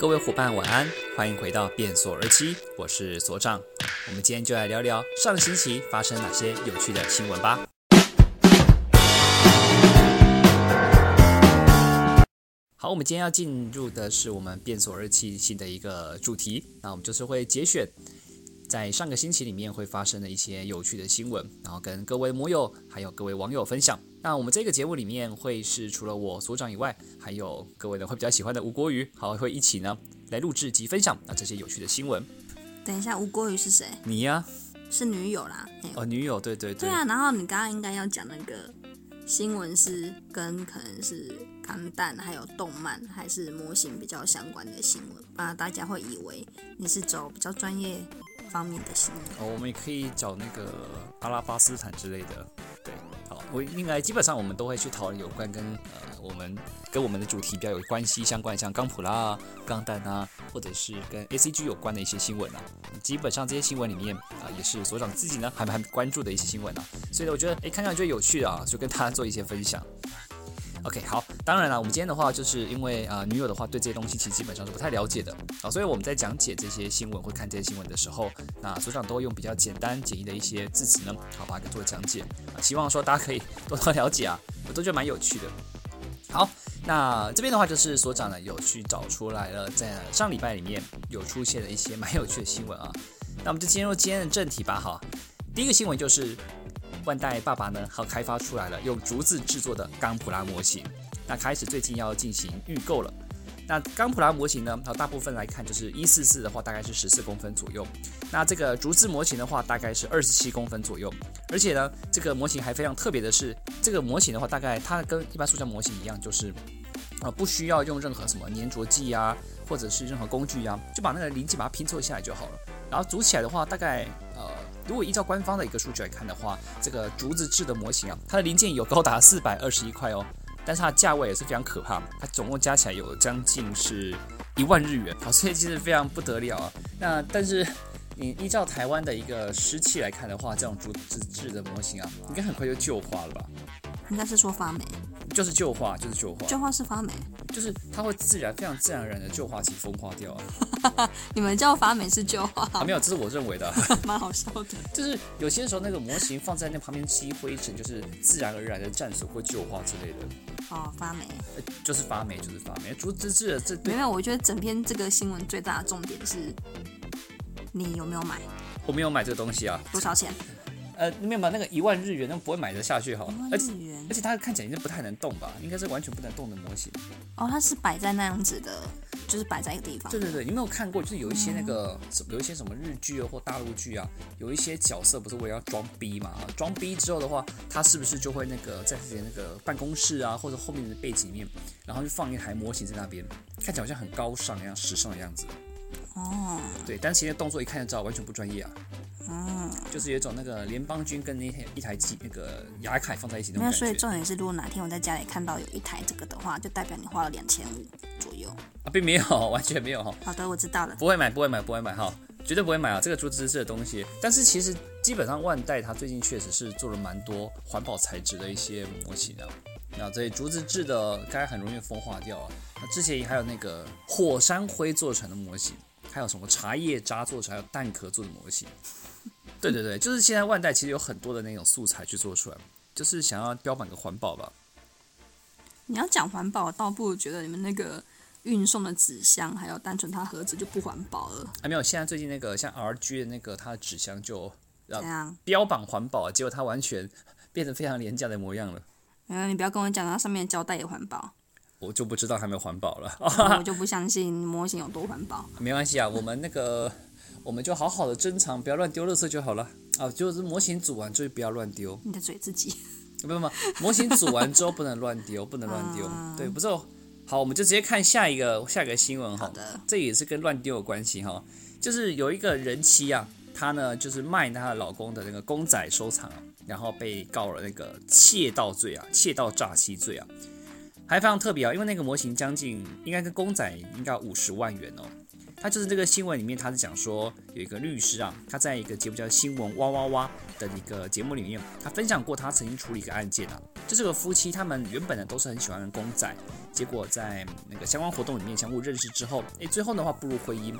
各位伙伴晚安，欢迎回到变所而期，我是所长。我们今天就来聊聊上星期发生哪些有趣的新闻吧。好，我们今天要进入的是我们变所日期新的一个主题，那我们就是会节选在上个星期里面会发生的一些有趣的新闻，然后跟各位摩友还有各位网友分享。那我们这个节目里面会是除了我所长以外，还有各位呢会比较喜欢的吴国瑜，好会一起呢来录制及分享那这些有趣的新闻。等一下，吴国瑜是谁？你呀、是女友啦。嘿哦，女友，对对对，对啊，然后你刚刚应该要讲那个新闻是跟可能是钢弹还有动漫还是模型比较相关的新闻，不然大家会以为你是走比较专业方面的新闻。哦，我们也可以找那个阿拉巴斯坦之类的，对，好，我应该基本上我们都会去讨论有关跟呃我们跟我们的主题比较有关系相关，像钢普拉啊、钢弹啊，或者是跟 A C G 有关的一些新闻啊，基本上这些新闻里面啊、也是所长自己呢还蛮关注的一些新闻啊，所以呢，我觉得哎看上去有趣的啊，就跟大家做一些分享。OK，好，当然了，我们今天的话，就是因为啊、女友的话对这些东西其实基本上是不太了解的啊，所以我们在讲解这些新闻或看这些新闻的时候，那所长都会用比较简单简易的一些字词呢，好把它给做讲解啊，希望说大家可以 多多了解啊，我都觉得蛮有趣的。好，那这边的话就是所长呢有去找出来了，在上礼拜里面有出现了一些 蛮有趣的新闻啊，那我们就进入今天的正题吧哈。第一个新闻就是万代爸爸呢，好开发出来了用竹子制作的钢普拉模型，那开始最近要进行预购了。那钢普拉模型呢，它大部分来看就是一四四的话，大概是十四公分左右。那这个竹子模型的话，大概是二十七公分左右。而且呢，这个模型还非常特别的是，这个模型的话，大概它跟一般塑胶模型一样，就是呃不需要用任何什么粘着剂啊，或者是任何工具啊，就把那个零件把它拼凑下来就好了。然后组起来的话，大概，如果依照官方的一个数据来看的话，这个竹子制的模型啊，它的零件有高达四百二十一块哦，但是它的价位也是非常可怕，它总共加起来有将近是一万日元，好，所以其实非常不得了啊。那但是你依照台湾的一个湿气来看的话，这种竹子制的模型啊，应该很快就旧化了吧？应该是说发霉，就是旧化，就是旧化，旧化是发霉，就是它会自然非常自然而然的旧化及风化掉啊。你们叫发霉是旧化，啊，没有，这是我认为的啊。蛮好笑的。就是有些时候那个模型放在那旁边积灰尘，就是自然而然的战损或旧化之类的，哦，发霉。呃就是发霉，就是发霉。竹子制的这没有，我觉得整篇这个新闻最大的重点是，你有没有买，我没有买这个东西啊，多少钱？呃，没有买那个一万日元，那不会买得下去哈一。万而且日元而。且它看起来应该不太能动吧，应该是完全不能动的模型。哦，它是摆在那样子的，就是摆在一个地方。对对对，你有没有看过？就是有一些那个什有一些什么日剧啊或大陆剧啊，有一些角色不是为了要装逼嘛？装逼之后的话，他是不是就会那个在自己的那个办公室啊，或者后面的背景里面，然后就放一台模型在那边，看起来好像很高尚一样、时尚的样子。哦，对，但其实动作一看就知道完全不专业啊。嗯，就是有一种那个联邦军跟那台一台机那个雅凯放在一起那没有。种感觉。所以重点是，如果哪天我在家里看到有一台这个的话，就代表你花了两千五左右。啊，并没有，完全没有哈。好的，我知道了。不会买，不会买，不会买哈，绝对不会买啊！这个竹子制的东西，但是其实基本上万代它最近确实是做了蛮多环保材质的一些模型啊。那这竹子制的，该很容易风化掉啊。那之前还有那个火山灰做成的模型，还有什么茶叶渣做成，还有蛋壳做的模型。对对对，就是现在万代其实有很多的那种素材去做出来，就是想要标榜个环保吧。你要讲环保，倒不如觉得你们那个运送的纸箱，还有单纯它盒子就不环保了。还没有，现在最近那个像 RG 的那个它的纸箱就怎样，标榜环保，啊结果它完全 变得非常廉价的模样了。嗯，你不要跟我讲它上面的胶带也环保，我就不知道还没有环保了，我 就不相信模型有多环保。没关系啊，我们那个我们就好好的珍藏，不要乱丢垃圾就好了啊。就是模型组完之后不要乱丢，你的嘴自己。不不不，模型组完之后不能乱丢，不能乱丢。啊对，不是哦。好，我们就直接看下一个下一个新闻哈。好的，这也是跟乱丢有关系哈。就是有一个人妻啊，她呢就是卖她的老公的那个公仔收藏啊，然后被告了那个窃盗罪啊，窃盗诈欺罪啊，还非常特别啊，因为那个模型将近应该跟公仔应该五十万元哦。他就是这个新闻里面，他是讲说有一个律师啊，他在一个节目叫《新闻哇哇哇》的一个节目里面，他分享过他曾经处理一个案件啊，就这个夫妻他们原本呢都是很喜欢公仔，结果在那个相关活动里面相互认识之后，诶，最后的话步入婚姻，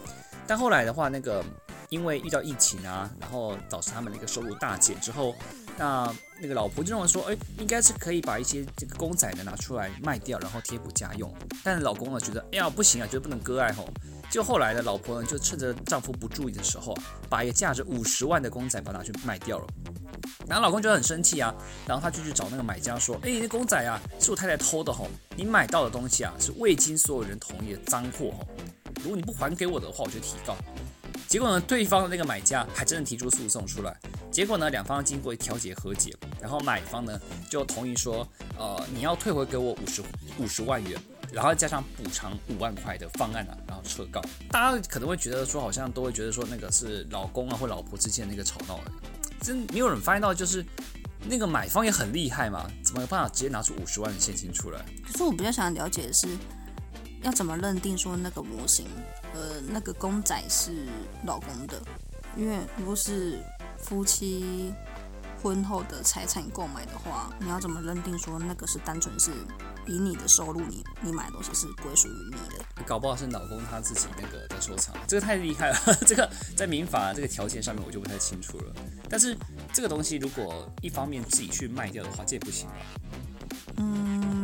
但后来的话那个因为遇到疫情啊，然后导致他们的一个收入大减之后，那那个老婆就认为说，诶，应该是可以把一些这个公仔呢拿出来卖掉，然后贴补家用，但是老公呢觉得，哎呀不行啊，觉得不能割爱吼。就后来的老婆呢，就趁着丈夫不注意的时候，把一个价值五十万的公仔把它去卖掉了。然后老公就很生气啊，然后他就去找那个买家说：“哎，那公仔啊，是我太太偷的吼，你买到的东西啊，是未经所有人同意的赃货吼，如果你不还给我的话，我就提告。”结果呢，对方的那个买家还真的提出诉讼出来。结果呢，两方经过调解和解，然后买方呢就同意说：“呃，你要退回给我五十五十万元。”然后加上补偿五万块的方案啊，然后撤告。大家可能会觉得说，好像都会觉得说，那个是老公啊或老婆之间那个吵闹。真没有人发现到，就是那个买方也很厉害嘛，怎么有办法直接拿出五十万的现金出来？可是我比较想了解的是，要怎么认定说那个模型，呃，那个公仔是老公的？因为如果是夫妻婚后的财产购买的话，你要怎么认定说那个是单纯是？以你的收入，你你买的东西是归属于你的，搞不好是老公他自己那个在收藏，这个太厉害了。这个在民法这个条件上面我就不太清楚了。但是这个东西如果一方面自己去卖掉的话，这也不行吧？嗯，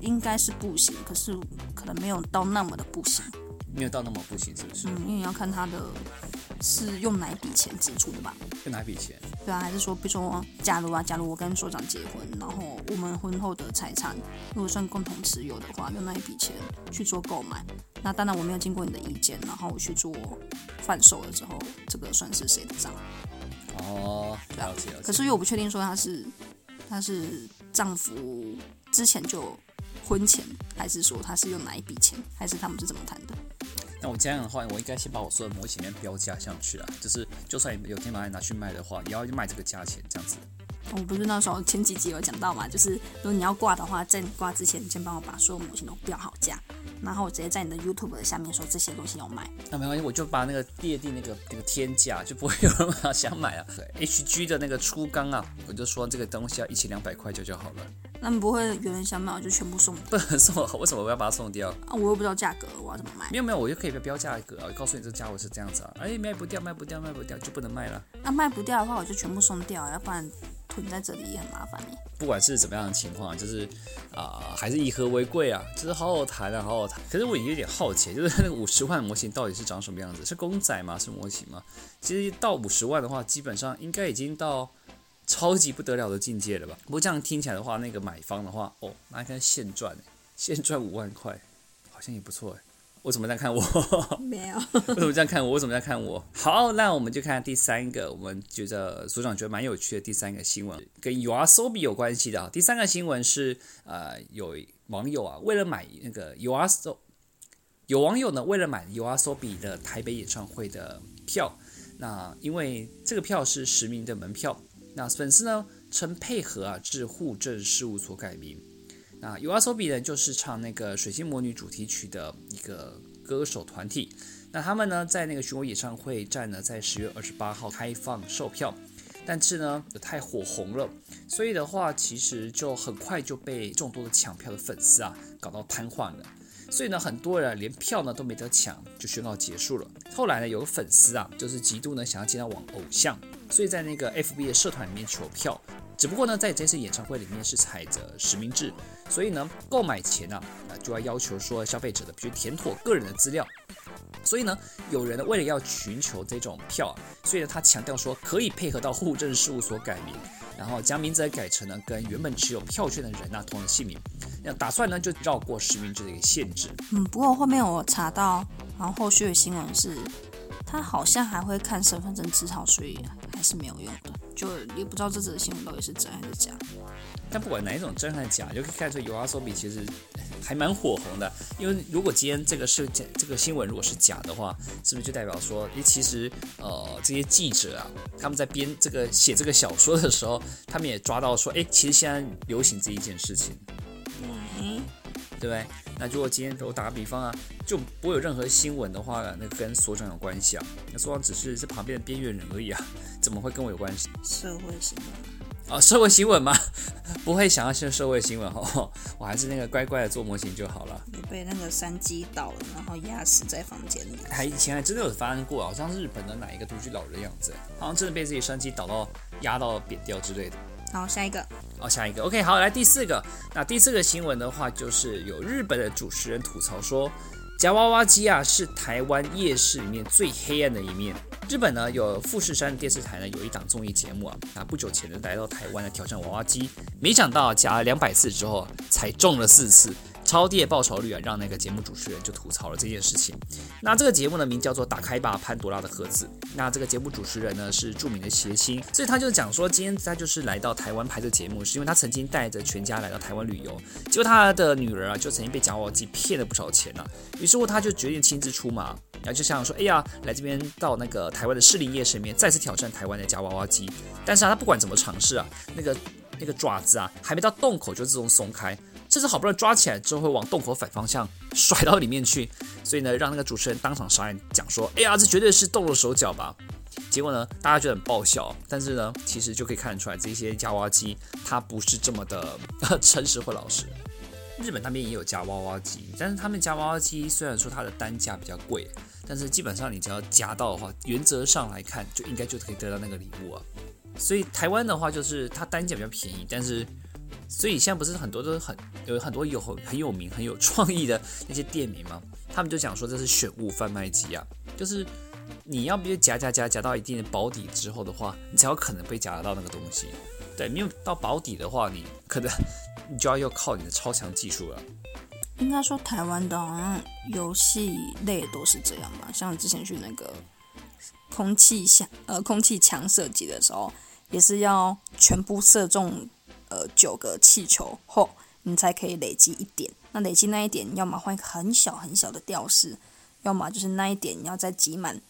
应该是不行，可是可能没有到那么的不行，没有到那么不行，是不是？嗯，因为要看他的。是用哪笔钱支出的吧？用哪笔钱？对啊，还是说，比如说，假如啊，假如我跟所长结婚，然后我们婚后的财产如果算共同持有的话，用那一笔钱去做购买，那当然我没有经过你的意见，然后我去做贩售了之后，这个算是谁的账？哦，了解了解。可是又不确定说他是他是丈夫之前就婚前，还是说他是用哪一笔钱，还是他们是怎么谈的？那我这样的话，我应该先把我所有模型面标价上去啊，就是就算有天把它拿去卖的话，也要卖这个价钱这样子。我不是那时候前几集有讲到嘛，就是如果你要挂的话，在你挂之前，先帮我把所有模型都标好价，然后我直接在你的 YouTube 的下面说这些东西要卖。那没关系，我就把那个列定那个那个天价，就不会有人想买啊。HG 的那个初缸啊，我就说这个东西要一千两百块就就好了。那你不会有人想买，我就全部送？不能送，为什么我要把它送掉？啊，我又不知道价格，我要怎么卖？没有没有，我就可以标价格啊，告诉你这价位是这样子啊。哎，卖不掉，卖不掉，卖不掉，就不能卖了。那卖不掉的话，我就全部送掉，要不然囤在这里也很麻烦呢。不管是怎么样的情况，就是啊，还是以和为贵啊，就是好好谈啊，好好谈。可是我也有点好奇，就是那个五十万模型到底是长什么样子？是公仔吗？是模型吗？其实到五十万的话，基本上应该已经到。超级不得了的境界了吧？不过这样听起来的话，那个买方的话，哦，那应该现赚，现赚五万块，好像也不错哎。为什么在看我？没有。为什么这样看我？为什么在看我？好，那我们就看第三个，我们觉得组长觉得蛮有趣的第三个新闻，跟 URSOBI 有关系的。第三个新闻是，呃，有网友啊，为了买那个 URSO，有网友呢，为了买 URSOBI 的台北演唱会的票，那因为这个票是实名的门票。那粉丝呢曾配合啊至户政事务所改名。那 U R S O B 呢就是唱那个《水星魔女》主题曲的一个歌手团体。那他们呢在那个巡回演唱会站呢在十月二十八号开放售票，但是呢太火红了，所以的话其实就很快就被众多的抢票的粉丝啊搞到瘫痪了。所以呢很多人连票呢都没得抢就宣告结束了。后来呢有个粉丝啊就是极度呢想要见到网偶像。所以在那个 FB 的社团里面求票，只不过呢，在这次演唱会里面是采着实名制，所以呢，购买前呢，啊就要要求说消费者的必须填妥个人的资料。所以呢，有人呢为了要寻求这种票啊，所以呢他强调说可以配合到户政事务所改名，然后将名字改成呢跟原本持有票券的人啊同的姓名，那打算呢就绕过实名制的一个限制。嗯，不过后面我查到，然后后续的新闻是。他好像还会看身份证字号，所以还是没有用的。就也不知道这则新闻到底是真还是假。但不管哪一种真还是假，就可以看出有阿索比其实还蛮火红的。因为如果今天这个事件，这个新闻如果是假的话，是不是就代表说，诶，其实呃这些记者啊，他们在编这个写这个小说的时候，他们也抓到说，诶，其实现在流行这一件事情。嗯，对不对？那如果今天我打个比方啊，就不会有任何新闻的话，那跟所长有关系啊。那所长只是这旁边的边缘人而已啊，怎么会跟我有关系？社会新闻。啊，社会新闻吗？不会想要是社会新闻哈，我还是那个乖乖的做模型就好了。有被那个山鸡倒了，然后压死在房间里。还以前还真的有发生过，好像是日本的哪一个独居老人的样子，好像真的被自己山鸡倒到压到扁掉之类的。好，下一个。哦，下一个。OK，好，来第四个。那第四个新闻的话，就是有日本的主持人吐槽说。夹娃娃机啊，是台湾夜市里面最黑暗的一面。日本呢，有富士山电视台呢，有一档综艺节目啊，那不久前呢来到台湾呢挑战娃娃机，没想到夹了两百次之后，才中了四次。超低的报酬率啊，让那个节目主持人就吐槽了这件事情。那这个节目呢，名叫做《打开吧，潘多拉的盒子》。那这个节目主持人呢，是著名的谐星，所以他就讲说，今天他就是来到台湾拍这节目，是因为他曾经带着全家来到台湾旅游，结果他的女儿啊，就曾经被夹娃娃机骗了不少钱呢。于是乎，他就决定亲自出马，然后就想说，哎呀，来这边到那个台湾的士林夜市里面，再次挑战台湾的夹娃娃机。但是啊，他不管怎么尝试啊，那个那个爪子啊，还没到洞口就自动松开。这次好不容易抓起来之后，会往洞口反方向甩到里面去，所以呢，让那个主持人当场傻眼，讲说：“哎呀，这绝对是动了手脚吧？”结果呢，大家觉得很爆笑，但是呢，其实就可以看得出来，这些夹娃娃机它不是这么的 诚实或老实。日本那边也有夹娃娃机，但是他们夹娃娃机虽然说它的单价比较贵，但是基本上你只要夹到的话，原则上来看就应该就可以得到那个礼物啊。所以台湾的话，就是它单价比较便宜，但是。所以现在不是很多都很有很多有很有名很有创意的那些店名吗？他们就讲说这是选物贩卖机啊，就是你要不就夹夹夹夹到一定的保底之后的话，你才有可能被夹得到那个东西。对，没有到保底的话，你可能你就要要靠你的超强技术了。应该说台湾的游戏类都是这样吧，像之前去那个空气枪呃空气墙射击的时候，也是要全部射中。呃，九个气球后，你才可以累积一点。那累积那一点，要么换一个很小很小的吊饰，要么就是那一点你要再集满，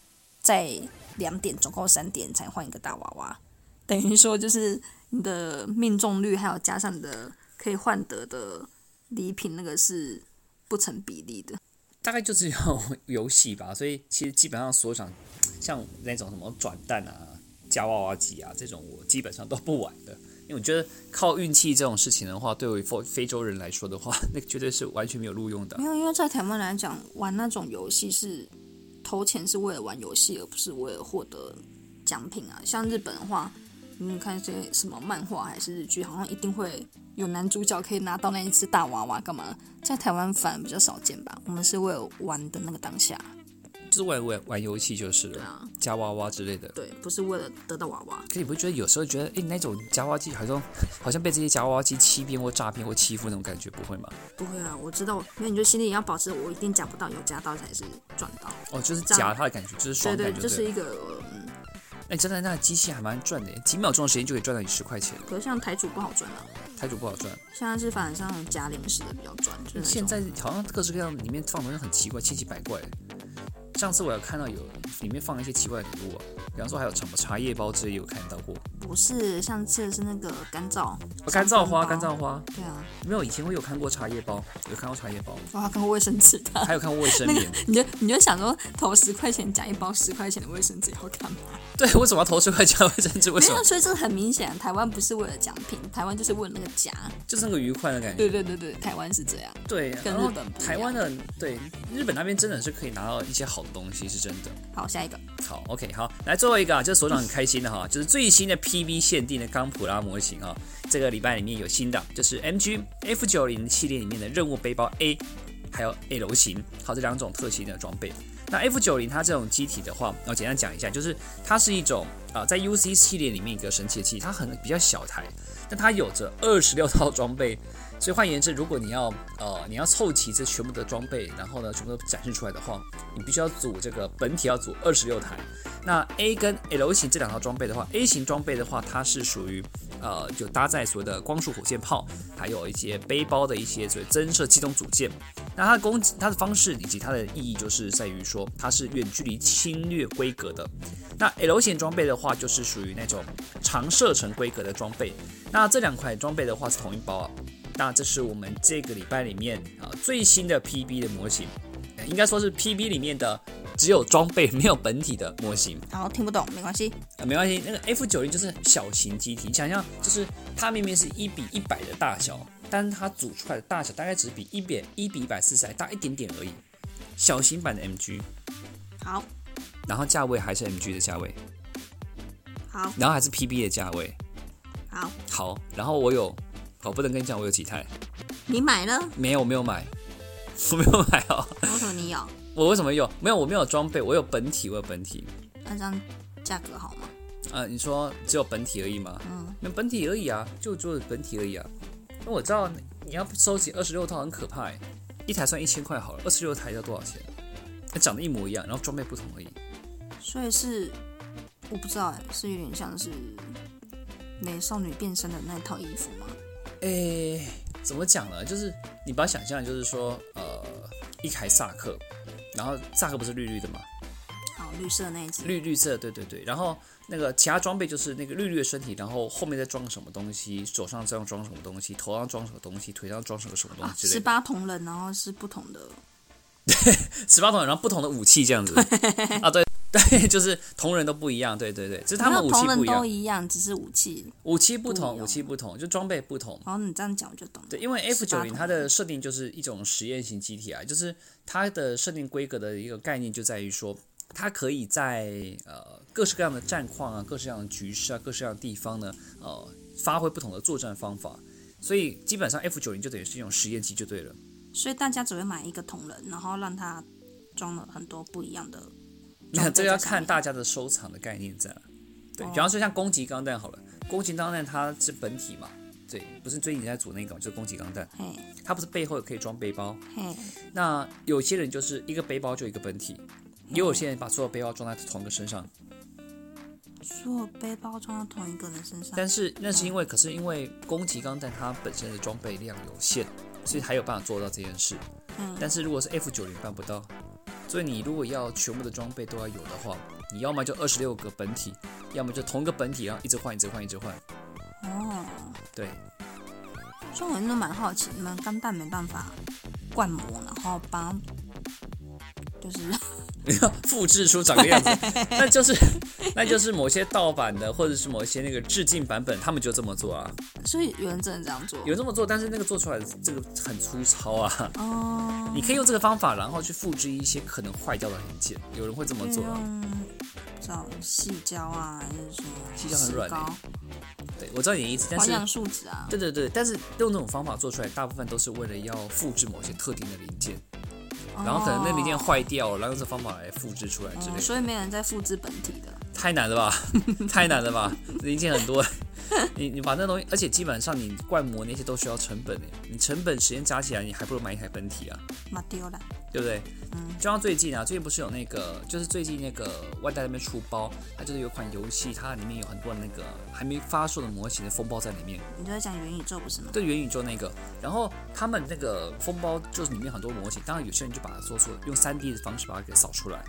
再两点，总共三点才换一个大娃娃。等于说，就是你的命中率还有加上你的可以换得的礼品，那个是不成比例的。大概就是要游戏吧，所以其实基本上所想像那种什么转蛋啊、加娃娃机啊这种，我基本上都不玩的。因为我觉得靠运气这种事情的话，对于非非洲人来说的话，那绝对是完全没有录用的。没有，因为在台湾来讲，玩那种游戏是投钱是为了玩游戏，而不是为了获得奖品啊。像日本的话，你看一些什么漫画还是日剧，好像一定会有男主角可以拿到那一只大娃娃，干嘛？在台湾反而比较少见吧。我们是为了玩的那个当下。就是玩玩玩游戏就是了，夹娃娃之类的。对，不是为了得到娃娃。可你不会觉得有时候觉得，哎，那种夹娃娃机好像 好像被这些夹娃娃机欺骗或诈骗或欺负那种感觉，不会吗？不会啊，我知道，因为你就心里要保持，我一定夹不到，有夹到才是赚到。哦，就是夹它的感觉，就是爽感觉。对对，就是一个嗯。哎，真的，那个机器还蛮赚的，几秒钟的时间就可以赚到你十块钱。可是像台主不好赚啊。台主不好赚。现在是反而像夹零食的比较赚。现在好像各式各样里面放的东西很奇怪，千奇百怪。上次我有看到有里面放一些奇怪的礼物啊，比方说还有什么茶叶包之类，有看到过。不是，上次是那个干燥，干燥花，干燥花。对啊，没有，以前我有看过茶叶包，有看过茶叶包。我还看过卫生纸的，还有看过卫生棉。你就你就想说，投十块钱夹一包十块钱的卫生纸要干嘛？对，为什么要投十块钱卫生纸？为什么？所以这很明显，台湾不是为了奖品，台湾就是为了那个夹，就是那个愉快的感觉。对对对对，台湾是这样。对，跟日本台湾的对日本那边真的是可以拿到一些好的东西，是真的。好，下一个。好，OK，好，来最后一个啊，就是所长很开心的哈，就是最新的 PV 限定的钢普拉模型啊，这个礼拜里面有新的，就是 MG F 九零系列里面的任务背包 A，还有 L 型，好这两种特型的装备。那 F 九零它这种机体的话，我简单讲一下，就是它是一种啊，在 UC 系列里面一个神奇的机，它很比较小台，但它有着二十六 套装备。所以换言之，如果你要呃你要凑齐这全部的装备，然后呢全部都展示出来的话，你必须要组这个本体要组二十六台。那 A 跟 L 型这两套装备的话，A 型装备的话，它是属于呃就搭载所谓的光束火箭炮，还有一些背包的一些所谓增射机动组件。那它攻击它的方式以及它的意义就是在于说它是远距离侵略规格的。那 L 型装备的话，就是属于那种长射程规格的装备。那这两款装备的话是同一包啊。那这是我们这个礼拜里面啊最新的 PB 的模型，呃应该说是 PB 里面的只有装备没有本体的模型。好，听不懂没关系。啊，没关系，那个 F 九零就是小型机体，你想象就是它明明是一比一百的大小，但是它组出来的大小大概只比一比一比一百四十还大一点点而已，小型版的 MG，好，然后价位还是 MG 的价位，好，然后还是 PB 的价位。好，好，然后我有，我不能跟你讲我有几台，你买了？没有，我没有买，我没有买哦。为什么你有？我为什么有？没有，我没有装备，我有本体，我有本体。那这样价格好吗？呃，你说只有本体而已吗？嗯，那本体而已啊，就做本体而已啊。那我知道你要收集二十六套很可怕、欸，一台算一千块好了，二十六台要多少钱？它长得一模一样，然后装备不同而已。所以是我不知道哎，是有点像是美少女变身的那套衣服吗？诶，怎么讲呢？就是你把它想象，就是说，呃，一台萨克，然后萨克不是绿绿的吗？好，绿色那一只。绿绿色，对对对。然后那个其他装备就是那个绿绿的身体，然后后面再装什么东西，手上再装什么东西，头上装什么东西，腿上装什么什么东啊，西之类的。十八铜人，然后是不同的。对十八铜人，然后不同的武器这样子。啊，对对，就是同人都不一样，对对对，只是他们武器不一样，都一样，只是武器。武器不同，不武器不同，就装备不同。然后你这样讲我就懂了。对，因为 F 九零它的设定就是一种实验型机体啊，就是它的设定规格的一个概念就在于说，它可以在呃各式各样的战况啊、各式各样的局势啊、各式各样的地方呢，呃，发挥不同的作战方法。所以基本上 F 九零就等于是一种实验机就对了。所以大家只会买一个同人，然后让它装了很多不一样的装那这要看大家的收藏的概念在哪。对，哦。比方说像攻击钢弹好了，攻击钢弹它是本体嘛，对，不是最近你在组那个嘛就是攻击钢弹，它不是背后也可以装背包。嘿，那有些人就是一个背包就一个本体，也有些人把所有背包装在同一个身上，所有背包装到同一个人身上，但是那是因为，可是因为攻击钢弹它本身的装备量有限，所以还有办法做到这件事。嗯，但是如果是 F 九零办不到，所以你如果要全部的装备都要有的话，你要么就二十六个本体，要么就同一个本体，然后一直换，一直换，一直换。哦，对，所以我真的蛮好奇，你们钢弹没办法灌模，然后帮就是你 要复制出长个样子，那就是那就是某些盗版的，或者是某一些那个致敬版本，他们就这么做啊，所以有人真的这样做有这么做，但是那个做出来的这个很粗糙啊。哦，你可以用这个方法，然后去复制一些可能坏掉的零件，有人会这么做啊。用找细胶啊，还是什么细胶很软对，我知道你的意思，但是树脂啊，对对对，但是用这种方法做出来，大部分都是为了要复制某些特定的零件，然后可能那零件坏掉了，然后用这方法来复制出来之类哦，的。所以没人在复制本体的。太难了吧？太难了吧？零件很多，你你把那东西，而且基本上你灌模那些都需要成本的，你成本时间加起来，你还不如买一台本体啊，买丢了，对不对？嗯，就像最近啊，最近不是有那个，就是最近那个万代那边出包，它就是有款游戏，它里面有很多那个还没发售的模型的风暴在里面，你就在讲元宇宙不是吗？对元宇宙那个，然后他们那个风暴就是里面很多模型，当然有些人就把它做出用 3D 的方式把它给扫出来，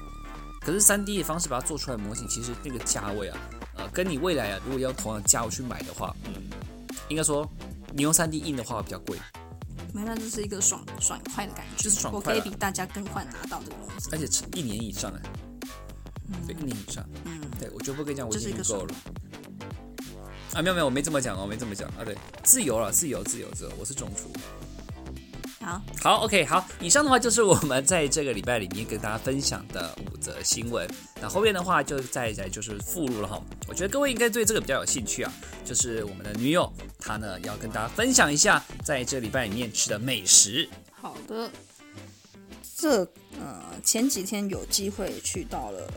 可是 3D 的方式把它做出来的模型，其实那个价位啊，呃，跟你未来啊，如果要同样的价位去买的话，嗯，应该说你用 3D 印的话会比较贵，没有，这是一个爽爽快的感觉，就是爽我快我可以比大家更快拿到这个东西。而且是一年以上哎，对，一年以上，嗯，对我就不跟你讲，我已这是够了。啊，没有没有，我没这么讲哦，我没这么讲。啊，对，自由了，自由自由自由，我是种厨。好，好，OK，好，以上的话就是我们在这个礼拜里面跟大家分享的五则新闻。那后面的话就再一再就是附录了哈。我觉得各位应该对这个比较有兴趣啊，就是我们的女友她呢要跟大家分享一下在这礼拜里面吃的美食。好的。这呃前几天有机会去到了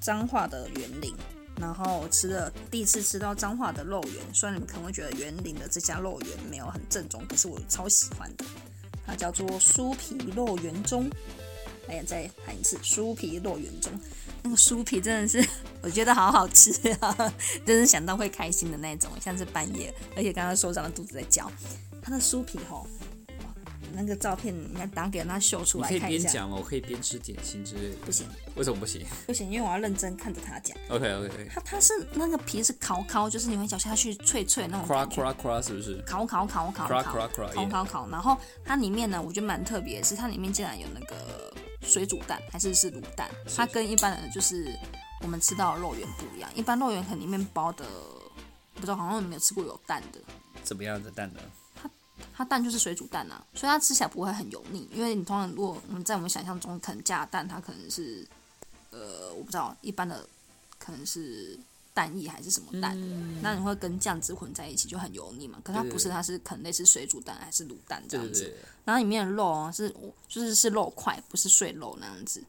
彰化的园林，然后吃了第一次吃到彰化的肉圆，虽然你们可能会觉得园林的这家肉圆没有很正宗，可是我超喜欢的。它叫做酥皮肉圆中，哎呀，再喊一次酥皮落圆中。那个酥皮真的是，我觉得好好吃啊，真是想到会开心的那种，像是半夜，而且刚刚手掌的肚子在叫。它的酥皮吼，那个照片，你要打给他秀出你可以来看一下。边讲嘛，我可以边吃点心之类的。不行为什么不行不行，因为我要认真看着他讲。？OK OK OK。它它是那个皮是烤烤，就是你会咬下去脆脆那种 Cra 感觉。cra cra 是不是烤烤烤烤烤烤烤烤，然后它里面呢，我觉得蛮特别的是，它里面竟然有那个水煮蛋，还是是卤蛋。它跟一般的就是我们吃到的肉圆不一样，一般肉圆可能里面包的不知道，好像没有吃过有蛋的。怎么样的蛋呢？它它蛋就是水煮蛋啊，所以它吃起来不会很油腻。因为你通常如果我们在我们想象中，可能加蛋它可能是呃，我不知道一般的可能是蛋液还是什么蛋，那你会跟酱汁混在一起就很油腻嘛。可是它不是，它是可能类似水煮蛋还是卤蛋这样子。然后里面的肉啊是就是是肉块，不是碎肉那样子。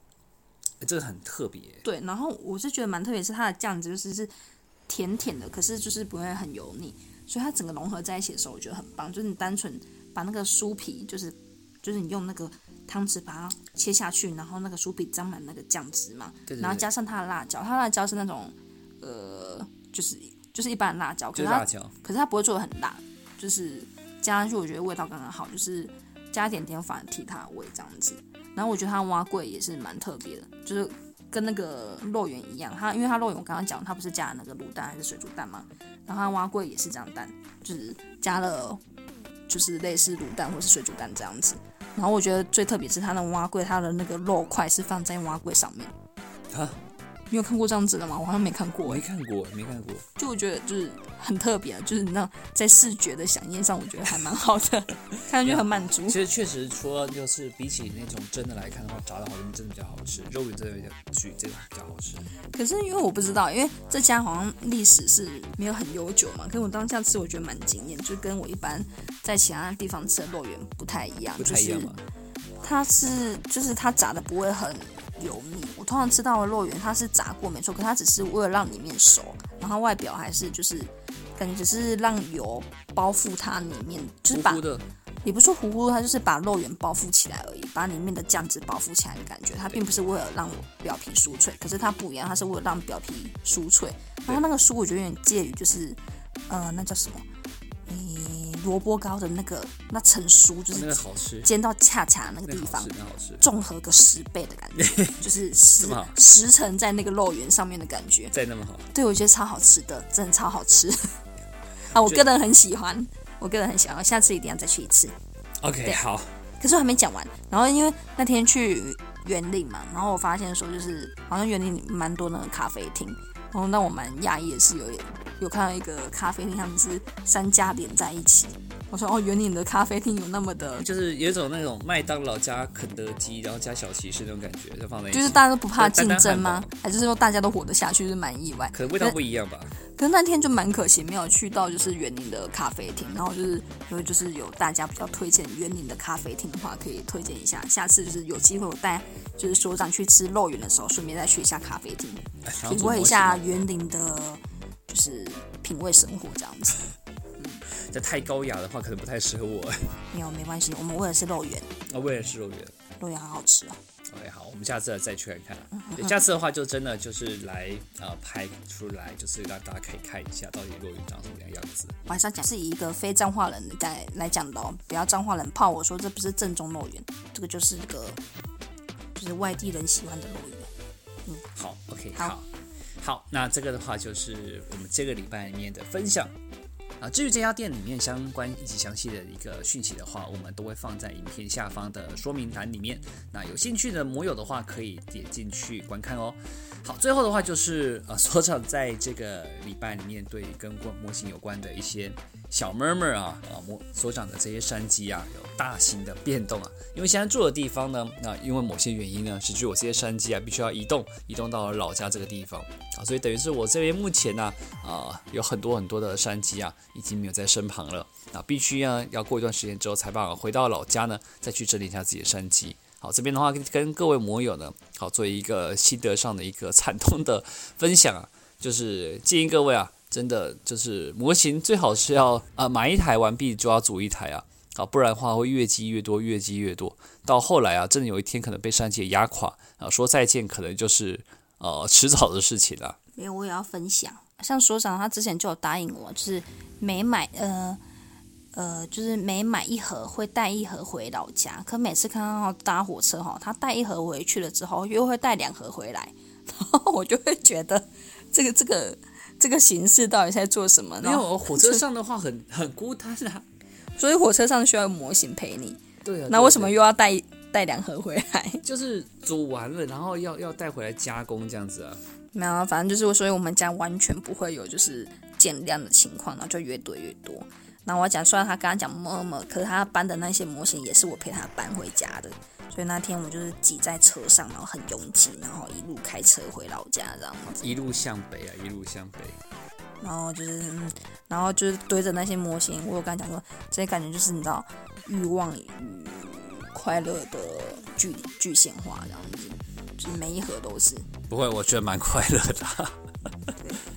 欸这个很特别。对，然后我是觉得蛮特别，是它的酱汁就是是甜甜的，可是就是不会很油腻，所以它整个融合在一起的时候，我觉得很棒。就是你单纯把那个酥皮，就是就是你用那个汤匙把它切下去，然后那个酥皮沾满那个酱汁嘛，对对对，然后加上它的辣椒，它辣椒是那种呃，就是就是一般的辣椒，可它就是它。可是它不会做的很辣，就是加上去我觉得味道刚刚好，就是加一点点反而提它的味这样子。然后我觉得它蛙桂也是蛮特别的，就是跟那个肉圆一样，它因为它肉圆我刚刚讲它不是加了那个卤蛋还是水煮蛋嘛，然后它蛙桂也是这样蛋，就是加了就是类似卤蛋或是水煮蛋这样子。然后我觉得最特别是它的蛙桂，它的那个肉块是放在蛙桂上面。啊，你有看过这样子的吗？我好像没看过没看过，没看过。就我觉得就是很特别，就是你知道在视觉的响应上，我觉得还蛮好的，看上去很满足其。实确实说，就是比起那种真的来看的话，炸的好像真的比较好吃，肉圆真的比较举这个比较好吃。可是因为我不知道，因为这家好像历史是没有很悠久嘛，可是我当下吃我觉得蛮惊艳，就跟我一般在其他地方吃的肉圆不太一样，不太一样嘛就是它是就是它炸的不会很油腻。我通常吃到的肉圆它是炸过没错，可它只是为了让里面熟，然后外表还是就是感觉只是让油包覆它里面，就是把也不是说糊糊，它就是把肉圆包覆起来而已，把里面的酱汁包覆起来的感觉。它并不是为了让表皮酥脆，可是它不一样，它是为了让表皮酥脆。然后那个酥，我觉得有点介于就是，呃，那叫什么？诶，萝卜糕的那个那层酥，就那个是好吃，煎到恰恰那个地方那好吃，，那好吃。综合个十倍的感觉，就是十十层在那个肉圆上面的感觉。再那么好，对，我觉得超好吃的，真的超好吃。啊，我个人很喜欢，我个人很喜欢，我下次一定要再去一次。OK，对好，可是我还没讲完。然后因为那天去园林嘛，然后我发现说就是好像园林蛮多那个咖啡厅，然后让我蛮讶异的是有有看到一个咖啡厅，他们是三家连在一起。我说哦，园林的咖啡厅有那么的，就是有一种那种麦当劳加肯德基，然后加小骑士那种感觉，就放在一起，就是大家都不怕竞争吗堡？还是说大家都活得下去，是蛮意外。可能味道不一样吧。可是那天就蛮可惜，没有去到就是园林的咖啡厅，然后就是因为就是有大家比较推荐园林的咖啡厅的话，可以推荐一下。下次就是有机会我带就是所长去吃肉圆的时候，顺便再去一下咖啡厅，想要做体会一下园林的，就是品味生活这样子。这太高雅的话，可能不太适合我。没有没关系，我们为的是肉圆，啊，为的是肉圆。肉圆好好吃啊。OK，好，我们下次再去看看。下次的话就真的就是来呃拍出来，就是让大家可以看一下到底肉圆长什么样样子。我还是要讲是以一个非彰化人来来讲的哦，不要彰化人泡我说这不是正宗肉圆，这个就是一个就是外地人喜欢的肉圆。好，OK，好好，好，那这个的话就是我们这个礼拜里面的分享。啊，至于这家店里面相关以及详细的一个讯息的话，我们都会放在影片下方的说明栏里面。那有兴趣的摩友的话，可以点进去观看哦。好，最后的话就是呃，所长在这个礼拜里面对跟模型有关的一些小妹妹啊啊，模所长的这些山鸡啊有大型的变动啊。因为现在住的地方呢，那因为某些原因呢，使得我这些山鸡啊必须要移动，移动到老家这个地方啊，所以等于是我这边目前呢啊有很多很多的山鸡啊已经没有在身旁了啊，必须要要过一段时间之后才把回到老家呢，再去整理一下自己的山鸡。好，这边的话跟各位摩友呢，好做一个心得上的一个惨痛的分享啊，就是建议各位啊，真的就是模型最好是要啊买一台完毕就要组一台啊，啊不然的话会越积越多，越积越多，到后来啊，真的有一天可能被山姐压垮啊，说再见可能就是呃迟早的事情了。没有，我也要分享。像所长他之前就有答应我，就是每买呃呃，就是每买一盒会带一盒回老家，可每次看到搭火车哈，他带一盒回去了之后，又会带两盒回来，然后我就会觉得这个这个这个形式到底在做什么呢？没有火车上的话很 很孤单啊，所以火车上需要模型陪你。对啊，那为什么又要带带两盒回来？就是煮完了，然后要要带回来加工这样子啊。没有，啊反正就是所以我们家完全不会有就是减量的情况，然后就越堆越多。那我讲，虽然他刚刚讲么么，可是他搬的那些模型也是我陪他搬回家的。所以那天我就是挤在车上，然后很拥挤，然后一路开车回老家这样子。一路向北啊，一路向北。然后就是，嗯，然后就是堆着那些模型。我有跟他讲说，这些感觉就是你知道，欲望与快乐的具具现化这样子，就是每一盒都是。不会，我觉得蛮快乐的。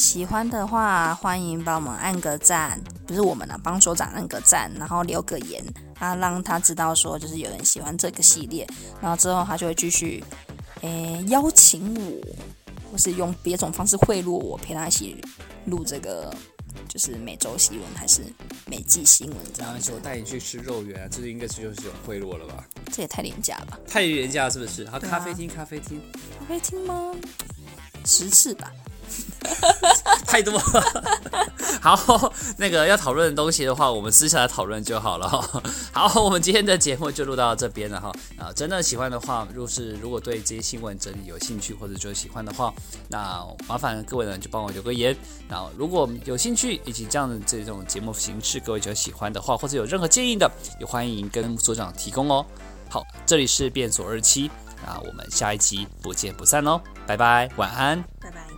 喜欢的话，欢迎帮我们按个赞，不是我们啊，帮所长按个赞，然后留个言啊，让他知道说就是有人喜欢这个系列，然后之后他就会继续，诶邀请我，或是用别种方式贿赂我，陪他一起录这个，就是每周新闻还是每季新闻这样子。我带你去吃肉圆，啊这应该是就是有贿赂了吧？这也太廉价了吧？太廉价是不是？好，咖啡厅，咖啡厅，咖啡厅吗？十次吧。太多了，好，那个要讨论的东西的话，我们私下来讨论就好了。好，我们今天的节目就录到这边了哈。啊，真的喜欢的话，若是如果对这些新闻整理有兴趣或者就喜欢的话，那麻烦各位呢就帮我留个言。然后如果有兴趣以及这样的这种节目形式，各位就喜欢的话，或者有任何建议的，也欢迎跟所长提供哦。好，这里是变锁二期，那我们下一期不见不散哦，拜拜，晚安，拜拜。